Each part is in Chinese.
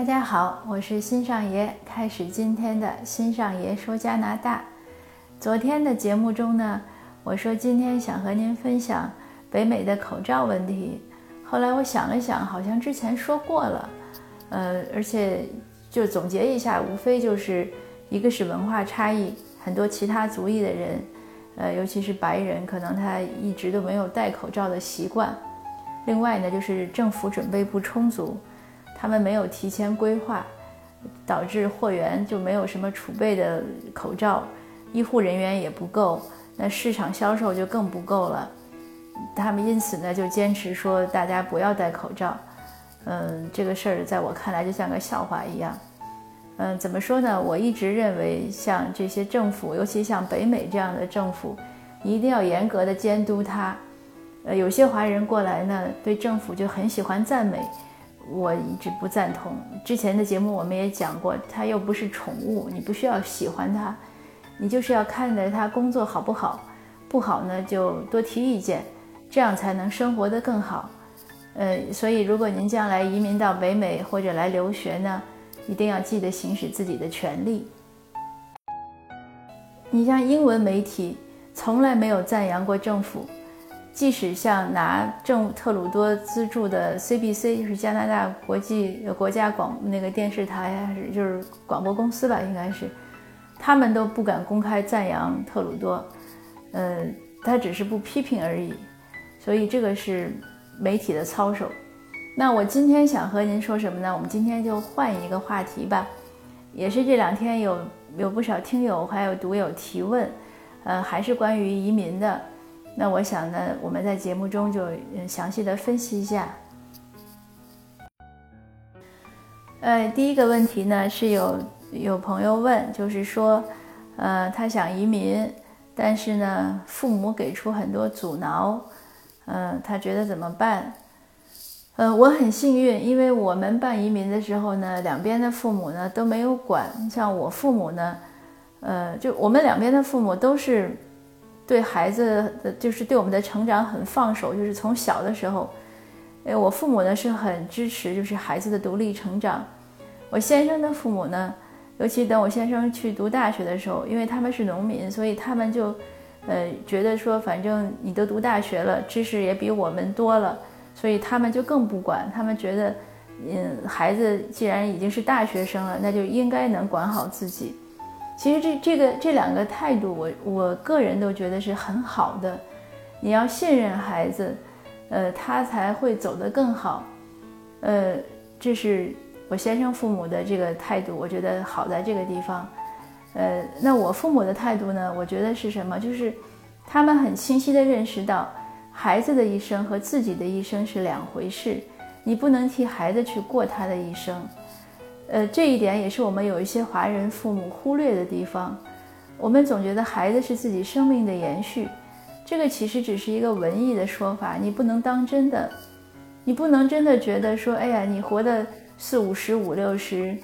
大家好，我是新上爷，开始今天的新上爷说加拿大。昨天的节目中呢，我说今天想和您分享北美的口罩问题。后来我想了想，好像之前说过了，呃，而且就总结一下，无非就是一个是文化差异，很多其他族裔的人，呃，尤其是白人，可能他一直都没有戴口罩的习惯。另外呢，就是政府准备不充足。他们没有提前规划，导致货源就没有什么储备的口罩，医护人员也不够，那市场销售就更不够了。他们因此呢就坚持说大家不要戴口罩。嗯，这个事儿在我看来就像个笑话一样。嗯，怎么说呢？我一直认为像这些政府，尤其像北美这样的政府，一定要严格的监督它。呃，有些华人过来呢，对政府就很喜欢赞美。我一直不赞同。之前的节目我们也讲过，它又不是宠物，你不需要喜欢它，你就是要看着它工作好不好，不好呢就多提意见，这样才能生活得更好。呃，所以如果您将来移民到北美或者来留学呢，一定要记得行使自己的权利。你像英文媒体从来没有赞扬过政府。即使像拿政特鲁多资助的 CBC，就是加拿大国际国家广那个电视台还是就是广播公司吧，应该是，他们都不敢公开赞扬特鲁多，呃，他只是不批评而已。所以这个是媒体的操守。那我今天想和您说什么呢？我们今天就换一个话题吧，也是这两天有有不少听友还有读友提问，呃，还是关于移民的。那我想呢，我们在节目中就详细的分析一下。呃，第一个问题呢是有有朋友问，就是说，呃，他想移民，但是呢，父母给出很多阻挠，嗯，他觉得怎么办？呃，我很幸运，因为我们办移民的时候呢，两边的父母呢都没有管。像我父母呢，呃，就我们两边的父母都是。对孩子的就是对我们的成长很放手，就是从小的时候，哎，我父母呢是很支持，就是孩子的独立成长。我先生的父母呢，尤其等我先生去读大学的时候，因为他们是农民，所以他们就，呃，觉得说反正你都读大学了，知识也比我们多了，所以他们就更不管。他们觉得，嗯，孩子既然已经是大学生了，那就应该能管好自己。其实这这个这两个态度，我我个人都觉得是很好的。你要信任孩子，呃，他才会走得更好。呃，这是我先生父母的这个态度，我觉得好在这个地方。呃，那我父母的态度呢？我觉得是什么？就是他们很清晰地认识到，孩子的一生和自己的一生是两回事，你不能替孩子去过他的一生。呃，这一点也是我们有一些华人父母忽略的地方。我们总觉得孩子是自己生命的延续，这个其实只是一个文艺的说法，你不能当真的。你不能真的觉得说，哎呀，你活的四五十、五六十，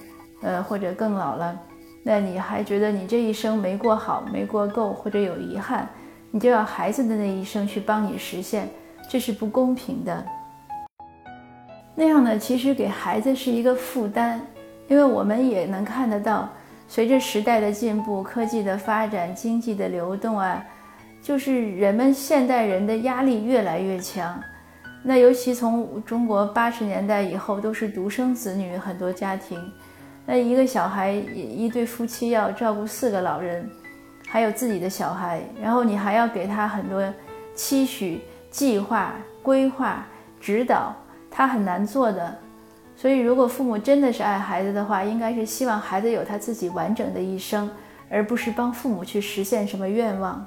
呃，或者更老了，那你还觉得你这一生没过好、没过够，或者有遗憾，你就要孩子的那一生去帮你实现，这是不公平的。那样呢，其实给孩子是一个负担。因为我们也能看得到，随着时代的进步、科技的发展、经济的流动啊，就是人们现代人的压力越来越强。那尤其从中国八十年代以后，都是独生子女，很多家庭，那一个小孩，一一对夫妻要照顾四个老人，还有自己的小孩，然后你还要给他很多期许、计划、规划、指导，他很难做的。所以，如果父母真的是爱孩子的话，应该是希望孩子有他自己完整的一生，而不是帮父母去实现什么愿望。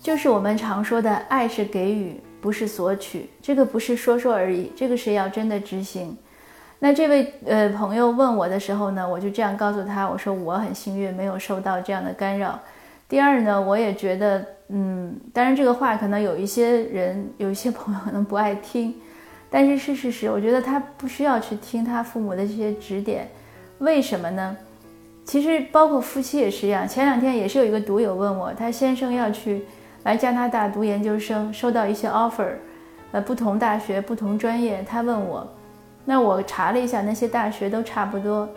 就是我们常说的，爱是给予，不是索取。这个不是说说而已，这个是要真的执行。那这位呃朋友问我的时候呢，我就这样告诉他，我说我很幸运，没有受到这样的干扰。第二呢，我也觉得，嗯，当然这个话可能有一些人，有一些朋友可能不爱听。但是是事实，我觉得他不需要去听他父母的这些指点，为什么呢？其实包括夫妻也是一样。前两天也是有一个读友问我，他先生要去来加拿大读研究生，收到一些 offer，呃，不同大学、不同专业。他问我，那我查了一下，那些大学都差不多，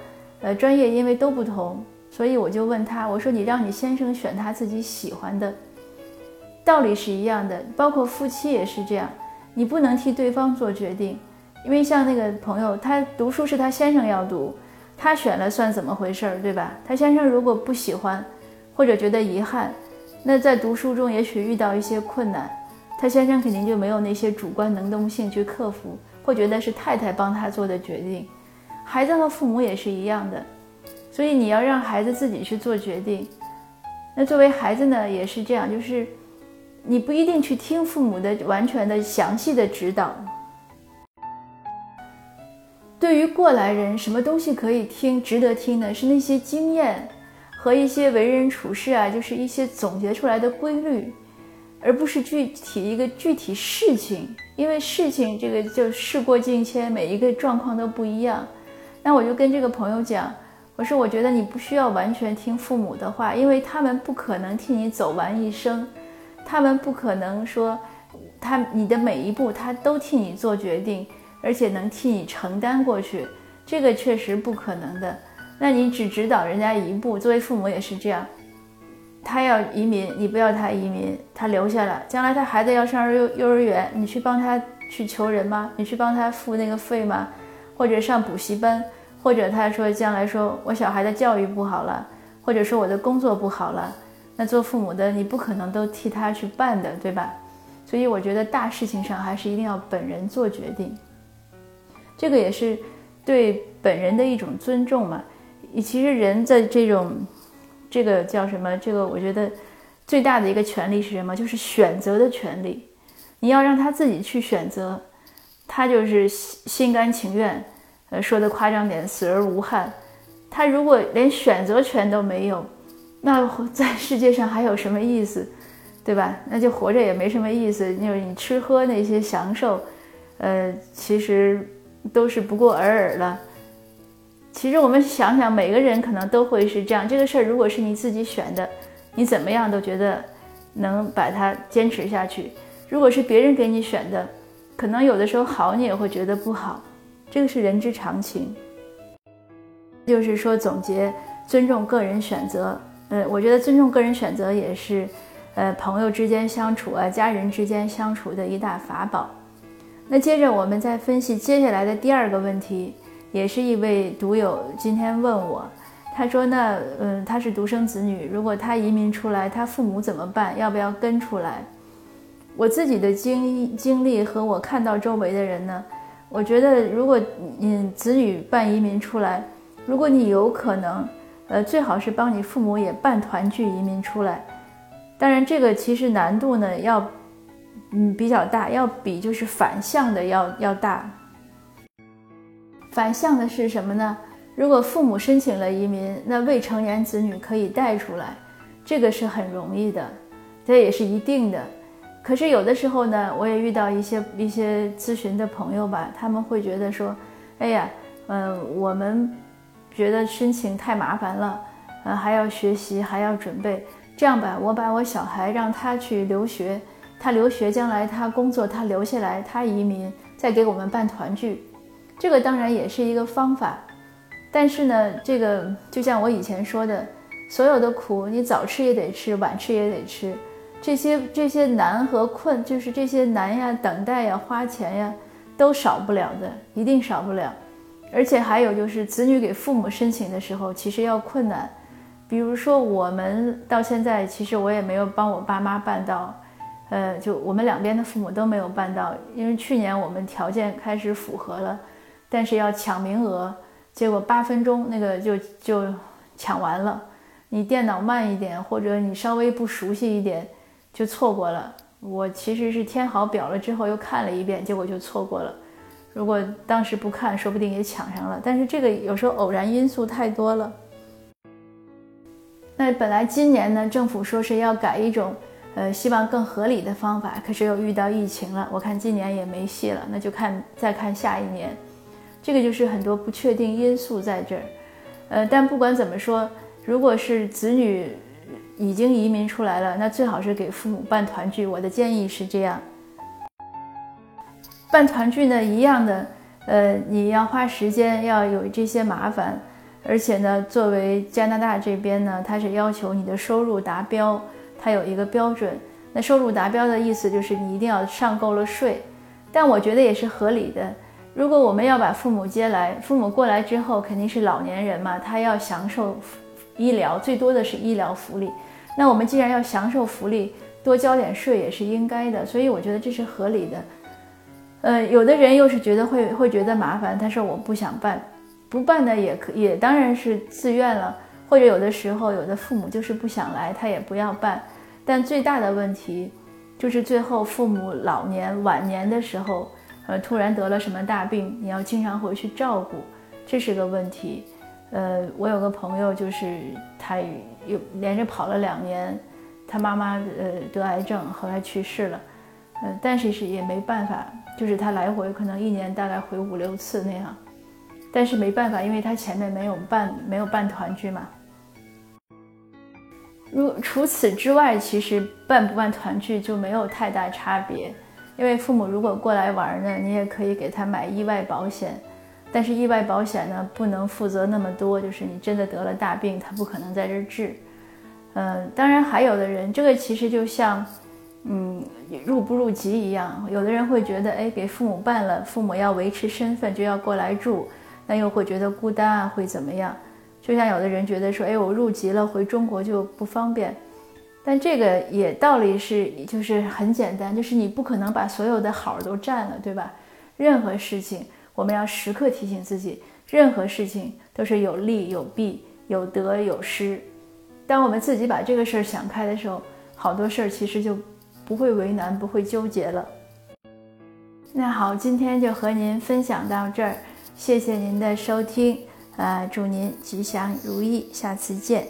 呃，专业因为都不同，所以我就问他，我说你让你先生选他自己喜欢的，道理是一样的，包括夫妻也是这样，你不能替对方做决定，因为像那个朋友，他读书是他先生要读，他选了算怎么回事儿，对吧？他先生如果不喜欢，或者觉得遗憾，那在读书中也许遇到一些困难，他先生肯定就没有那些主观能动性去克服。会觉得是太太帮他做的决定，孩子和父母也是一样的，所以你要让孩子自己去做决定。那作为孩子呢，也是这样，就是你不一定去听父母的完全的详细的指导。对于过来人，什么东西可以听、值得听的？是那些经验和一些为人处事啊，就是一些总结出来的规律。而不是具体一个具体事情，因为事情这个就事过境迁，每一个状况都不一样。那我就跟这个朋友讲，我说我觉得你不需要完全听父母的话，因为他们不可能替你走完一生，他们不可能说他你的每一步他都替你做决定，而且能替你承担过去，这个确实不可能的。那你只指导人家一步，作为父母也是这样。他要移民，你不要他移民，他留下了。将来他孩子要上幼幼儿园，你去帮他去求人吗？你去帮他付那个费吗？或者上补习班？或者他说将来说我小孩的教育不好了，或者说我的工作不好了，那做父母的你不可能都替他去办的，对吧？所以我觉得大事情上还是一定要本人做决定，这个也是对本人的一种尊重嘛。其实人在这种。这个叫什么？这个我觉得最大的一个权利是什么？就是选择的权利。你要让他自己去选择，他就是心心甘情愿。呃，说的夸张点，死而无憾。他如果连选择权都没有，那在世界上还有什么意思？对吧？那就活着也没什么意思。就是你吃喝那些享受，呃，其实都是不过尔尔了。其实我们想想，每个人可能都会是这样。这个事儿如果是你自己选的，你怎么样都觉得能把它坚持下去；如果是别人给你选的，可能有的时候好，你也会觉得不好。这个是人之常情。就是说，总结尊重个人选择。呃，我觉得尊重个人选择也是，呃，朋友之间相处啊，家人之间相处的一大法宝。那接着我们再分析接下来的第二个问题。也是一位读友今天问我，他说：“那嗯，他是独生子女，如果他移民出来，他父母怎么办？要不要跟出来？”我自己的经经历和我看到周围的人呢，我觉得如果嗯子女办移民出来，如果你有可能，呃，最好是帮你父母也办团聚移民出来。当然，这个其实难度呢要嗯比较大，要比就是反向的要要大。反向的是什么呢？如果父母申请了移民，那未成年子女可以带出来，这个是很容易的，这也是一定的。可是有的时候呢，我也遇到一些一些咨询的朋友吧，他们会觉得说，哎呀，嗯，我们觉得申请太麻烦了，呃，还要学习，还要准备。这样吧，我把我小孩让他去留学，他留学将来他工作，他留下来，他移民，再给我们办团聚。这个当然也是一个方法，但是呢，这个就像我以前说的，所有的苦你早吃也得吃，晚吃也得吃。这些这些难和困，就是这些难呀、等待呀、花钱呀，都少不了的，一定少不了。而且还有就是，子女给父母申请的时候，其实要困难。比如说，我们到现在，其实我也没有帮我爸妈办到，呃，就我们两边的父母都没有办到，因为去年我们条件开始符合了。但是要抢名额，结果八分钟那个就就抢完了。你电脑慢一点，或者你稍微不熟悉一点，就错过了。我其实是填好表了之后又看了一遍，结果就错过了。如果当时不看，说不定也抢上了。但是这个有时候偶然因素太多了。那本来今年呢，政府说是要改一种，呃，希望更合理的方法，可是又遇到疫情了。我看今年也没戏了，那就看再看下一年。这个就是很多不确定因素在这儿，呃，但不管怎么说，如果是子女已经移民出来了，那最好是给父母办团聚。我的建议是这样，办团聚呢，一样的，呃，你要花时间，要有这些麻烦，而且呢，作为加拿大这边呢，它是要求你的收入达标，它有一个标准。那收入达标的意思就是你一定要上够了税，但我觉得也是合理的。如果我们要把父母接来，父母过来之后肯定是老年人嘛，他要享受医疗，最多的是医疗福利。那我们既然要享受福利，多交点税也是应该的，所以我觉得这是合理的。呃，有的人又是觉得会会觉得麻烦，他说我不想办，不办呢也可也当然是自愿了，或者有的时候有的父母就是不想来，他也不要办。但最大的问题就是最后父母老年晚年的时候。呃，突然得了什么大病，你要经常回去照顾，这是个问题。呃，我有个朋友，就是他又连着跑了两年，他妈妈呃得癌症，后来去世了。呃，但是是也没办法，就是他来回可能一年大概回五六次那样，但是没办法，因为他前面没有办没有办团聚嘛。如除此之外，其实办不办团聚就没有太大差别。因为父母如果过来玩呢，你也可以给他买意外保险，但是意外保险呢不能负责那么多，就是你真的得了大病，他不可能在这儿治。嗯，当然还有的人，这个其实就像，嗯，入不入籍一样，有的人会觉得，哎，给父母办了，父母要维持身份就要过来住，那又会觉得孤单啊，会怎么样？就像有的人觉得说，哎，我入籍了，回中国就不方便。但这个也道理是，就是很简单，就是你不可能把所有的好都占了，对吧？任何事情，我们要时刻提醒自己，任何事情都是有利有弊，有得有失。当我们自己把这个事儿想开的时候，好多事儿其实就不会为难，不会纠结了。那好，今天就和您分享到这儿，谢谢您的收听，呃，祝您吉祥如意，下次见。